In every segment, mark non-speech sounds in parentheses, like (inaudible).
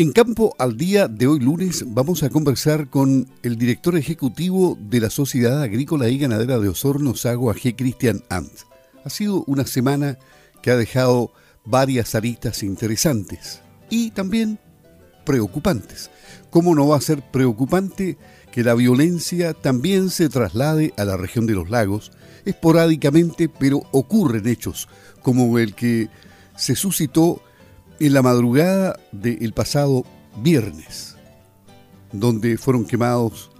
En Campo al día de hoy lunes vamos a conversar con el director ejecutivo de la Sociedad Agrícola y Ganadera de Osorno, Sago AG, Cristian Ant. Ha sido una semana que ha dejado varias aristas interesantes y también preocupantes. ¿Cómo no va a ser preocupante que la violencia también se traslade a la región de los lagos, esporádicamente, pero ocurren hechos como el que se suscitó en la madrugada del pasado viernes, donde fueron quemados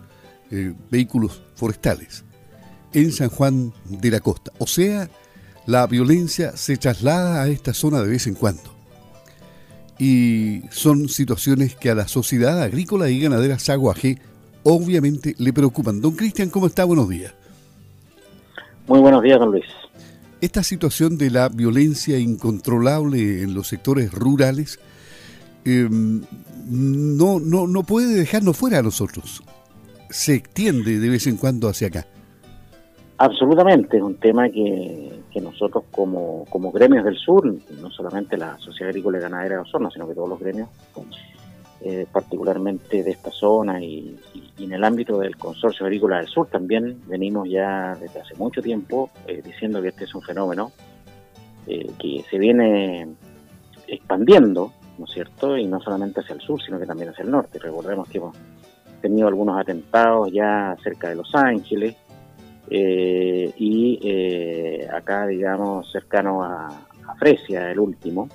eh, vehículos forestales en San Juan de la Costa. O sea, la violencia se traslada a esta zona de vez en cuando. Y son situaciones que a la sociedad agrícola y ganadera Saguaje obviamente le preocupan. Don Cristian, ¿cómo está? Buenos días. Muy buenos días, don Luis. Esta situación de la violencia incontrolable en los sectores rurales em, no, no, no puede dejarnos fuera a nosotros. Se extiende de vez en cuando hacia acá. Absolutamente, es un tema que, que nosotros como, como gremios del sur, no solamente la Sociedad Agrícola y Ganadera de Osorno, sino que todos los gremios, eh, particularmente de esta zona y, en el ámbito del Consorcio Agrícola del Sur también venimos ya desde hace mucho tiempo eh, diciendo que este es un fenómeno eh, que se viene expandiendo, ¿no es cierto? Y no solamente hacia el sur, sino que también hacia el norte. Recordemos que hemos tenido algunos atentados ya cerca de Los Ángeles y acá, digamos, cercano a, a Fresia, el último.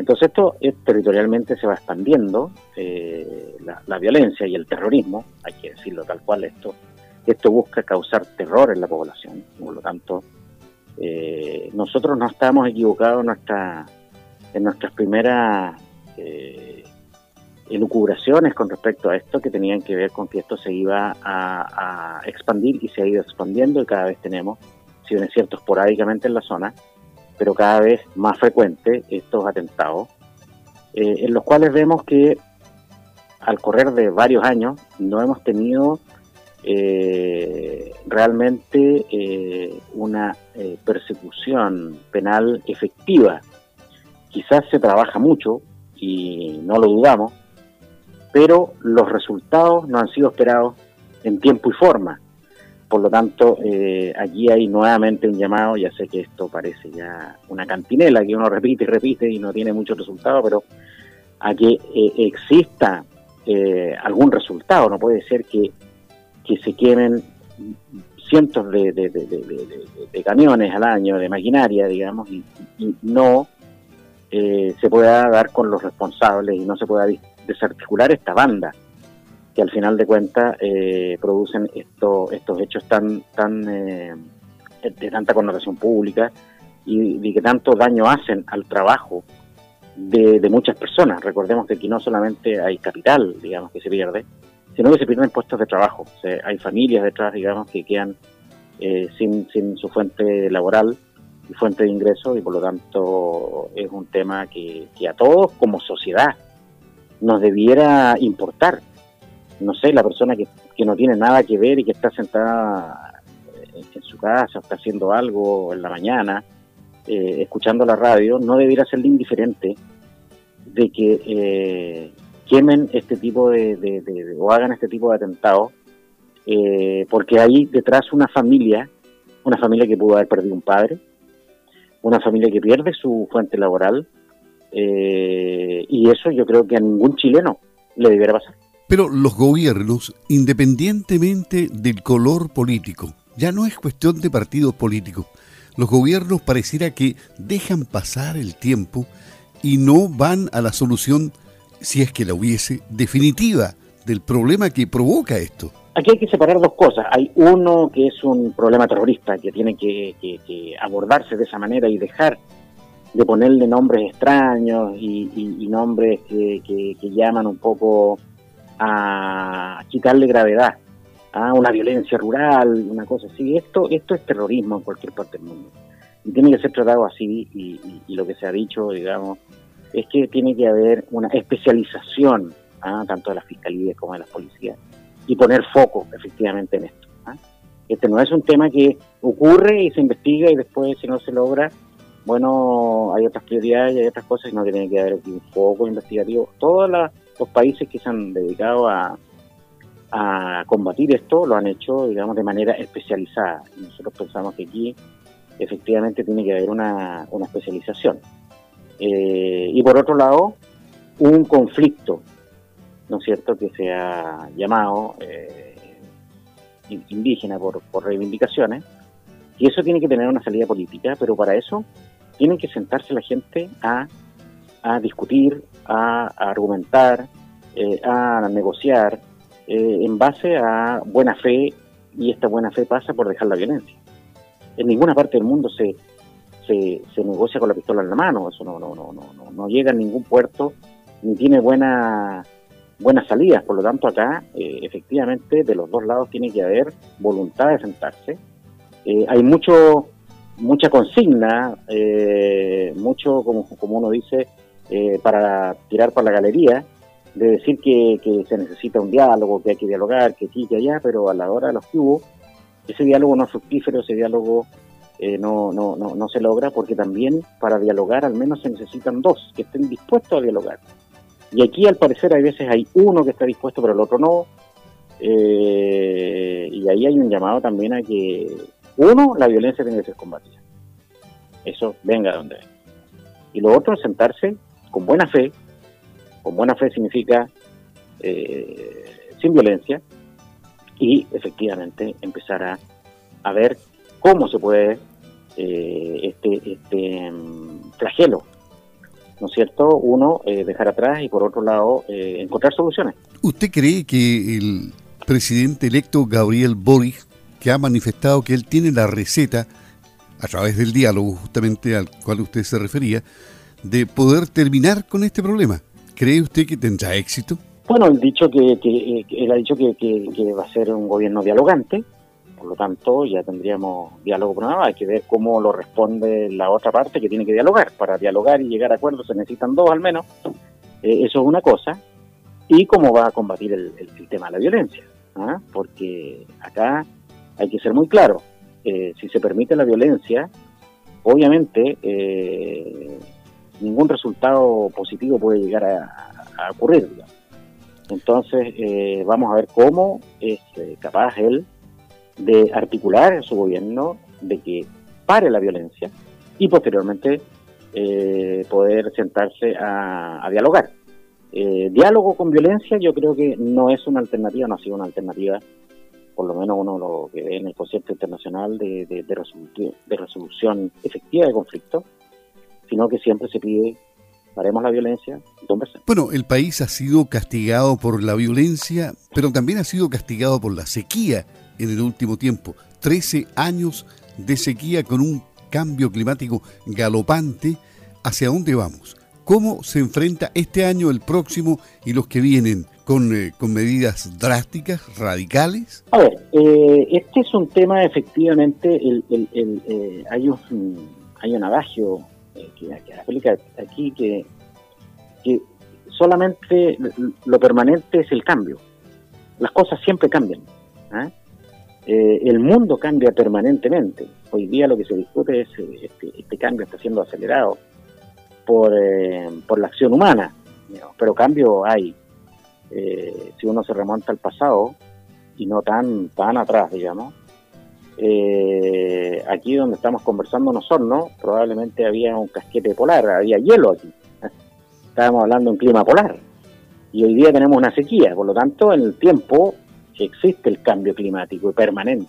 Entonces esto territorialmente se va expandiendo, eh, la, violencia y el terrorismo, hay que decirlo tal cual, esto, esto busca causar terror en la población, por lo tanto, eh, nosotros no estamos equivocados en, nuestra, en nuestras primeras eh, elucubraciones con respecto a esto, que tenían que ver con que esto se iba a, a expandir y se ha ido expandiendo y cada vez tenemos, si bien es cierto, esporádicamente en la zona, pero cada vez más frecuente estos atentados, eh, en los cuales vemos que al correr de varios años no hemos tenido eh, realmente eh, una persecución penal efectiva. Quizás se trabaja mucho y no lo dudamos, pero los resultados no han sido esperados en tiempo y forma. Por lo tanto, eh, aquí hay nuevamente un llamado, ya sé que esto parece ya una cantinela que uno repite y repite y no tiene mucho resultado, pero a que eh, exista eh, algún resultado, no puede ser que, se quemen cientos de, camiones al año, de maquinaria, digamos, y, no se pueda dar con los responsables y no se pueda desarticular esta banda que al final de cuentas eh, producen esto, estos hechos tan, tan eh, de tanta connotación pública y, de que tanto daño hacen al trabajo de, muchas personas. Recordemos que aquí no solamente hay capital, digamos, que se pierde, sino que se pierden puestos de trabajo. hay familias detrás, digamos, que quedan eh, sin, sin su fuente laboral y fuente de ingreso y por lo tanto es un tema que, que a todos como sociedad nos debiera importar no sé, la persona que, no tiene nada que ver y que está sentada en su casa, está haciendo algo en la mañana, eh, escuchando la radio, no debiera serle indiferente de que eh, quemen este tipo de, o hagan este tipo de atentados, eh, porque hay detrás una familia, una familia que pudo haber perdido un padre, una familia que pierde su fuente laboral, y eso yo creo que a ningún chileno le debiera pasar. Pero los gobiernos, independientemente del color político, ya no es cuestión de partidos políticos, los gobiernos pareciera que dejan pasar el tiempo y no van a la solución, si es que la hubiese, definitiva del problema que provoca esto. Aquí hay que separar dos cosas. Hay uno que es un problema terrorista que tiene que, abordarse de esa manera y dejar de ponerle nombres extraños y, nombres que, llaman un poco a quitarle gravedad a una violencia rural, una cosa así. Esto, esto es terrorismo en cualquier parte del mundo. Y tiene que ser tratado así y, lo que se ha dicho, digamos, es que tiene que haber una especialización, ¿ah? tanto de las fiscalías como de las policías, y poner foco efectivamente en esto. ¿ah? Este no es un tema que ocurre y se investiga y después si no se logra, bueno, hay otras prioridades y hay otras cosas, sino que tiene que haber un foco investigativo. Todas las los países que se han dedicado a, a combatir esto lo han hecho, digamos, de manera especializada. Nosotros pensamos que aquí efectivamente tiene que haber una, una especialización. Eh, y por otro lado, un conflicto, ¿no es cierto?, que se ha llamado eh, indígena por, por reivindicaciones, y eso tiene que tener una salida política, pero para eso tienen que sentarse la gente a, a discutir, a, argumentar, eh, a negociar en base a buena fe, y esta buena fe pasa por dejar la violencia en ninguna parte del mundo se, se, negocia con la pistola en la mano, eso no, no, no, no, no llega a ningún puerto ni tiene buena, buenas salidas, por lo tanto acá eh, efectivamente de los dos lados tiene que haber voluntad de sentarse. Eh, hay mucho mucha consigna, eh, mucho, como, como uno dice, para tirar para la galería, de decir que, que, se necesita un diálogo, que hay que dialogar, que aquí, que allá, pero a la hora de los que hubo, ese diálogo no es fructífero, ese diálogo eh, no, no, no, no se logra porque también para dialogar al menos se necesitan dos que estén dispuestos a dialogar. Y aquí al parecer hay veces hay uno que está dispuesto pero el otro no. Eh, y ahí hay un llamado también a que, uno, la violencia tiene que ser combatida. Eso venga donde venga. Y lo otro sentarse con buena fe. Con buena fe significa eh, sin violencia, y efectivamente empezar a, a ver cómo se puede eh, este, este mm, flagelo, ¿no es cierto? Uno, eh, dejar atrás y por otro lado, encontrar soluciones. ¿Usted cree que el presidente electo Gabriel Boric, que ha manifestado que él tiene la receta, a través del diálogo justamente al cual usted se refería, de poder terminar con este problema, ¿cree usted que tendrá éxito? Bueno, él, dicho que, él ha dicho que, va a ser un gobierno dialogante, por lo tanto ya tendríamos diálogo por nada, hay que ver cómo lo responde la otra parte que tiene que dialogar. Para dialogar y llegar a acuerdos se necesitan dos al menos, eh, eso es una cosa, y cómo va a combatir el, tema de la violencia, ¿ah? porque acá hay que ser muy claro, eh, si se permite la violencia, obviamente eh, ningún resultado positivo puede llegar a, ocurrir, entonces, eh, vamos a ver cómo es eh, capaz él de articular en su gobierno de que pare la violencia y posteriormente eh, poder sentarse a, dialogar. diálogo con violencia yo creo que no es una alternativa, no ha sido una alternativa, por lo menos uno lo que ve en el concepto internacional de, de resolución efectiva de conflicto, sino que siempre se pide paremos la violencia Bueno, el país ha sido castigado por la violencia, pero también ha sido castigado por la sequía en el último tiempo. Trece años de sequía con un cambio climático galopante. ¿Hacia dónde vamos? ¿Cómo se enfrenta este año, el próximo y los que vienen? ¿Con, eh, con medidas drásticas, radicales? A ver, eh, este es un tema, efectivamente, el, el, eh, hay, un, hay un adagio que, aplica aquí que, que solamente lo permanente es el cambio. Las cosas siempre cambian. ¿ah? Eh, el mundo cambia permanentemente. Hoy día lo que se discute es este, este cambio está siendo acelerado por, eh, por la acción humana, pero cambio hay. Eh, si uno se remonta al pasado y no tan tan atrás, digamos, eh, aquí donde estamos conversando nosotros, ¿no? Probablemente había un casquete polar, había hielo aquí. (laughs) Estábamos hablando de un clima polar. Y hoy día tenemos una sequía, por lo tanto, en el tiempo existe el cambio climático permanente.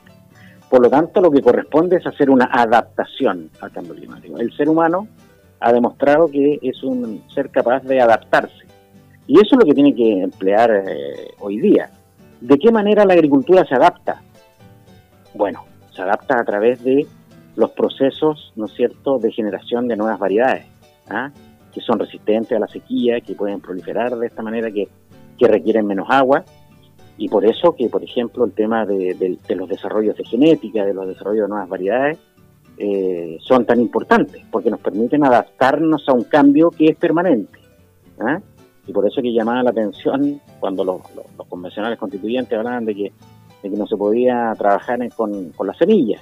Por lo tanto, lo que corresponde es hacer una adaptación al cambio climático. El ser humano ha demostrado que es un ser capaz de adaptarse. Y eso es lo que tiene que emplear eh, hoy día. ¿De qué manera la agricultura se adapta? Bueno, se adapta a través de los procesos, ¿no es cierto?, de generación de nuevas variedades, ¿ah? que son resistentes a la sequía, que pueden proliferar de esta manera, que, requieren menos agua, y por eso que, por ejemplo, el tema de, los desarrollos de genética, de los desarrollos de nuevas variedades, eh, son tan importantes, porque nos permiten adaptarnos a un cambio que es permanente. ¿ah? Y por eso que llamaba la atención cuando los convencionales constituyentes hablaban de que de que no se podía trabajar con, las semillas.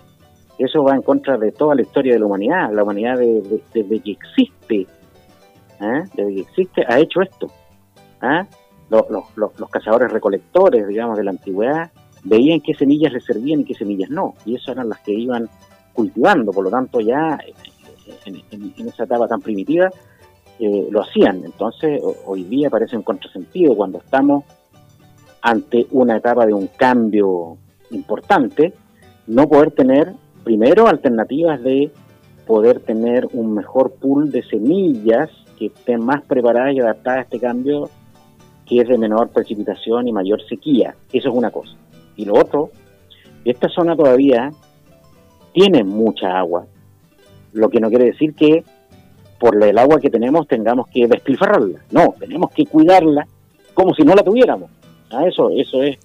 Eso va en contra de toda la historia de la humanidad. La humanidad desde que existe, ¿eh? desde que existe, ha hecho esto. ¿eh? los, cazadores recolectores, digamos, de la antigüedad, veían qué semillas les servían y qué semillas no, y esas eran las que iban cultivando, por lo tanto ya en, esa etapa tan primitiva eh, lo hacían. Entonces hoy día parece un contrasentido cuando estamos ante una etapa de un cambio importante, no poder tener primero alternativas de poder tener un mejor pool de semillas que estén más preparadas y adaptadas a este cambio que es de menor precipitación y mayor sequía. Eso es una cosa. Y lo otro, esta zona todavía tiene mucha agua, lo que no quiere decir que por el agua que tenemos tengamos que despilfarrarla. No, tenemos que cuidarla como si no la tuviéramos. A eso, eso es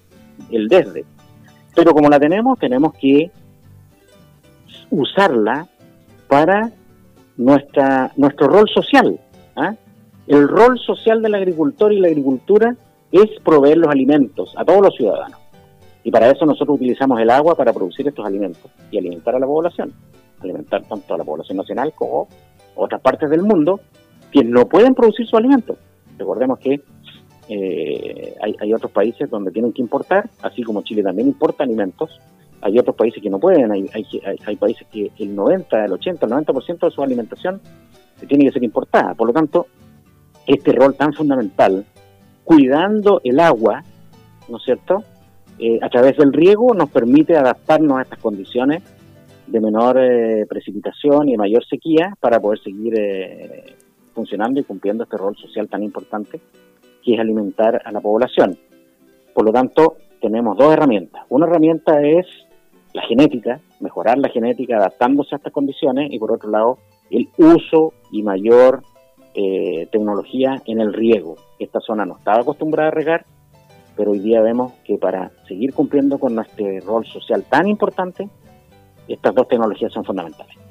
el desde. Pero como la tenemos, tenemos que usarla para nuestra, nuestro rol social. ¿ah? El rol social del agricultor y la agricultura es proveer los alimentos a todos los ciudadanos. Y para eso nosotros utilizamos el agua para producir estos alimentos y alimentar a la población. Alimentar tanto a la población nacional como otras partes del mundo que no pueden producir su alimento. Recordemos que eh, hay, otros países donde tienen que importar, así como Chile también importa alimentos. Hay otros países que no pueden, hay, hay, países que el 90, el 80, el 90% de su alimentación tiene que ser importada. Por lo tanto, este rol tan fundamental, cuidando el agua, ¿no es cierto?, eh, a través del riego nos permite adaptarnos a estas condiciones de menor eh, precipitación y mayor sequía para poder seguir eh, funcionando y cumpliendo este rol social tan importante que es alimentar a la población. Por lo tanto, tenemos dos herramientas. Una herramienta es la genética, mejorar la genética adaptándose a estas condiciones y por otro lado el uso y mayor eh, tecnología en el riego. Esta zona no estaba acostumbrada a regar, pero hoy día vemos que para seguir cumpliendo con nuestro rol social tan importante, estas dos tecnologías son fundamentales.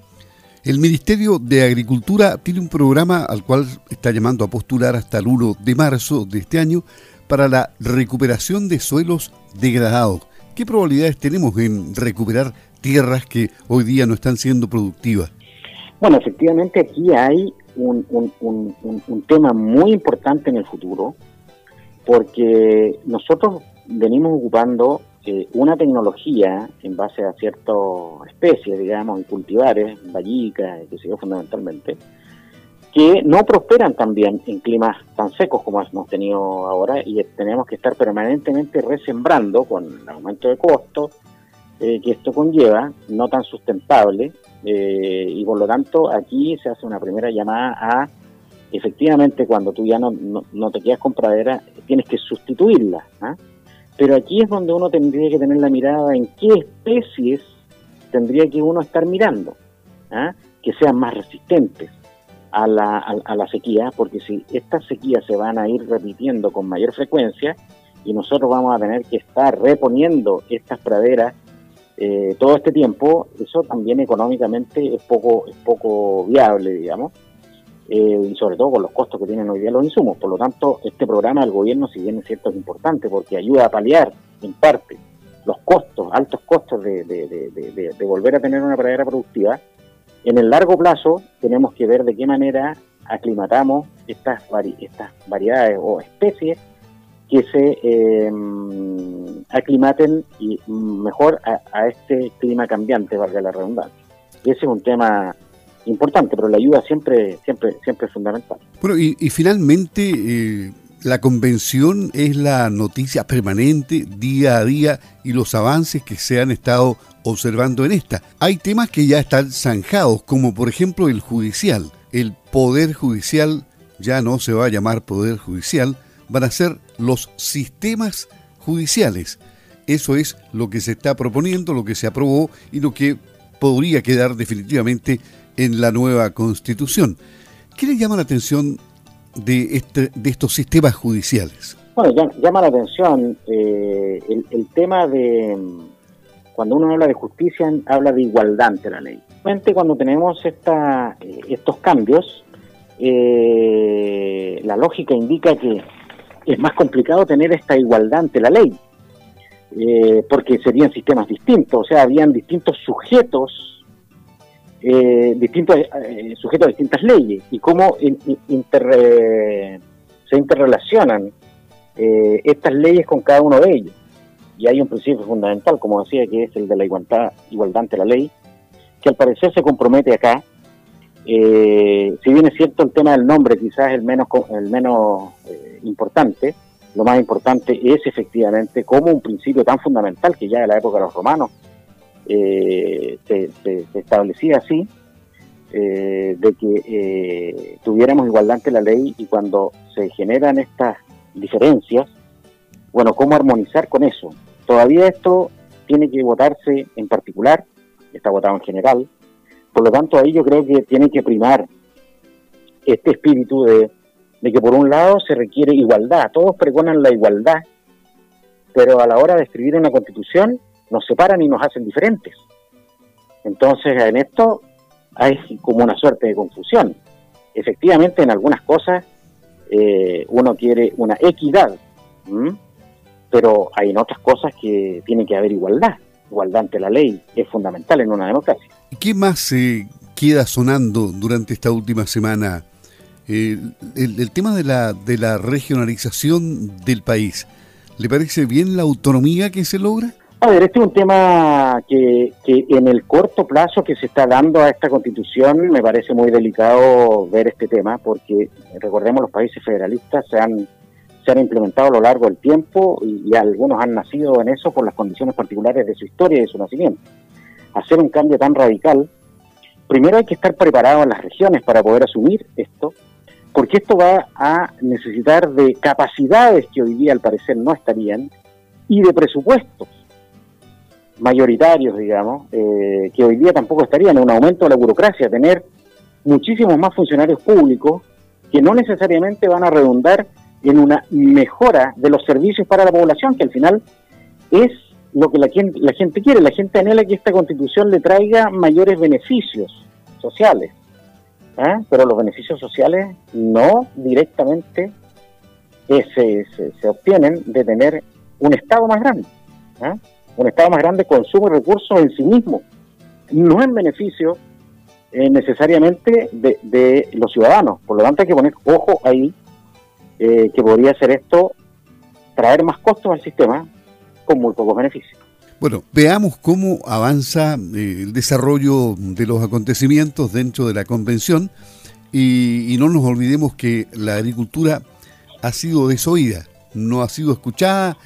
El Ministerio de Agricultura tiene un programa al cual está llamando a postular hasta el 1 de marzo de este año para la recuperación de suelos degradados. ¿Qué probabilidades tenemos en recuperar tierras que hoy día no están siendo productivas? Bueno, efectivamente aquí hay un, un tema muy importante en el futuro, porque nosotros venimos ocupando eh, una tecnología en base a ciertas especies, digamos, y cultivares, vallicas, que se fundamentalmente, que no prosperan también en climas tan secos como hemos tenido ahora y tenemos que estar permanentemente resembrando con el aumento de costos eh, que esto conlleva, no tan sustentable, eh, y por lo tanto aquí se hace una primera llamada a, efectivamente, cuando tú ya no, no, te quedas con pradera, tienes que sustituirla. ¿ah? Pero aquí es donde uno tendría que tener la mirada en qué especies tendría que uno estar mirando, ¿ah? que sean más resistentes a la, a, la sequía, porque si estas sequías se van a ir repitiendo con mayor frecuencia y nosotros vamos a tener que estar reponiendo estas praderas eh, todo este tiempo, eso también económicamente es poco, es poco viable, digamos. Eh, y sobre todo con los costos que tienen hoy día los insumos. Por lo tanto, este programa del gobierno, si bien es cierto, es importante porque ayuda a paliar, en parte, los costos, altos costos de, volver a tener una pradera productiva, en el largo plazo tenemos que ver de qué manera aclimatamos estas, estas variedades o especies que se em, aclimaten y mejor a, a, este clima cambiante, valga la redundancia. Ese es un tema importante, pero la ayuda siempre, siempre, siempre es fundamental. Bueno, y, finalmente eh, la convención es la noticia permanente día a día y los avances que se han estado observando en esta. Hay temas que ya están zanjados, como por ejemplo el judicial. El poder judicial ya no se va a llamar poder judicial, van a ser los sistemas judiciales. Eso es lo que se está proponiendo, lo que se aprobó y lo que podría quedar definitivamente en la nueva constitución. ¿Qué le llama la atención de, este, de estos sistemas judiciales? Bueno, llama la atención eh, el, tema de, cuando uno habla de justicia, habla de igualdad ante la ley. Cuando tenemos esta, eh, estos cambios, eh, la lógica indica que es más complicado tener esta igualdad ante la ley, porque serían sistemas distintos, o sea, habían distintos sujetos eh, distintos eh, sujetos a distintas leyes y cómo se interrelacionan eh, estas leyes con cada uno de ellos. Y hay un principio fundamental, como decía, que es el de la igualdad, igualdad ante la ley, que al parecer se compromete acá. Eh, si bien es cierto el tema del nombre, quizás el menos, el menos eh, importante, lo más importante es efectivamente como un principio tan fundamental que ya en la época de los romanos se, se, establecía así, de que tuviéramos igualdad ante la ley y cuando se generan estas diferencias, bueno, ¿cómo armonizar con eso? Todavía esto tiene que votarse en particular, está votado en general, por lo tanto ahí yo creo que tiene que primar este espíritu de, que por un lado se requiere igualdad, todos pregonan la igualdad, pero a la hora de escribir una constitución nos separan y nos hacen diferentes. Entonces en esto hay como una suerte de confusión. Efectivamente en algunas cosas eh, uno quiere una equidad, pero hay en otras cosas que tiene que haber igualdad. Igualdad ante la ley es fundamental en una democracia. ¿Qué más se queda sonando durante esta última semana? Eh, el, tema de la, de la regionalización del país. ¿Le parece bien la autonomía que se logra? A ver, este es un tema que, en el corto plazo que se está dando a esta constitución me parece muy delicado ver este tema porque recordemos los países federalistas se han, se han implementado a lo largo del tiempo y, algunos han nacido en eso por las condiciones particulares de su historia y de su nacimiento. Hacer un cambio tan radical, primero hay que estar preparado en las regiones para poder asumir esto, porque esto va a necesitar de capacidades que hoy día al parecer no estarían y de presupuestos mayoritarios, digamos, eh, que hoy día tampoco estarían en un aumento de la burocracia, tener muchísimos más funcionarios públicos que no necesariamente van a redundar en una mejora de los servicios para la población, que al final es lo que la la gente quiere. La gente anhela que esta constitución le traiga mayores beneficios sociales, ¿eh? pero los beneficios sociales no directamente eh, se, se, obtienen de tener un Estado más grande. ¿eh? Un Estado más grande consume recursos en sí mismo, no en beneficio eh, necesariamente de, los ciudadanos. Por lo tanto, hay que poner ojo ahí, eh, que podría ser esto traer más costos al sistema con muy pocos beneficios. Bueno, veamos cómo avanza eh, el desarrollo de los acontecimientos dentro de la convención y no nos olvidemos que la agricultura ha sido desoída, no ha sido escuchada,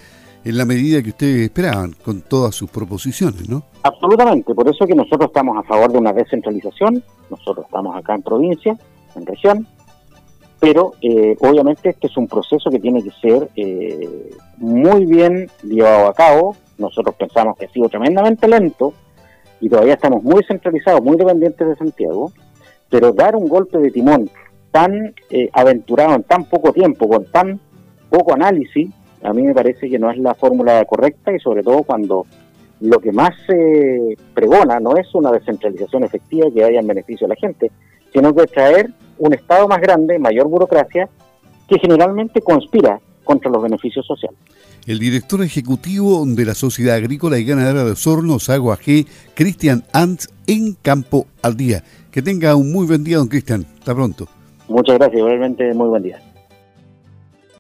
en la medida que ustedes esperaban con todas sus proposiciones, ¿no? Absolutamente, por eso que nosotros estamos a favor de una descentralización, nosotros estamos acá en provincia, en región, pero eh, obviamente este es un proceso que tiene que ser eh, muy bien llevado a cabo, nosotros pensamos que ha sido tremendamente lento y todavía estamos muy centralizados, muy dependientes de Santiago, pero dar un golpe de timón tan eh, aventurado en tan poco tiempo, con tan poco análisis, a mí me parece que no es la fórmula correcta y sobre todo cuando lo que más se pregona no es una descentralización efectiva que vaya en beneficio a la gente, sino que traer un Estado más grande, mayor burocracia, que generalmente conspira contra los beneficios sociales. El director ejecutivo de la Sociedad Agrícola y Ganadera de Osorno, Sago AG, Cristian Antz, en Campo al Día. Que tenga un muy buen día, don Cristian. Hasta pronto. Muchas gracias, realmente muy buen día.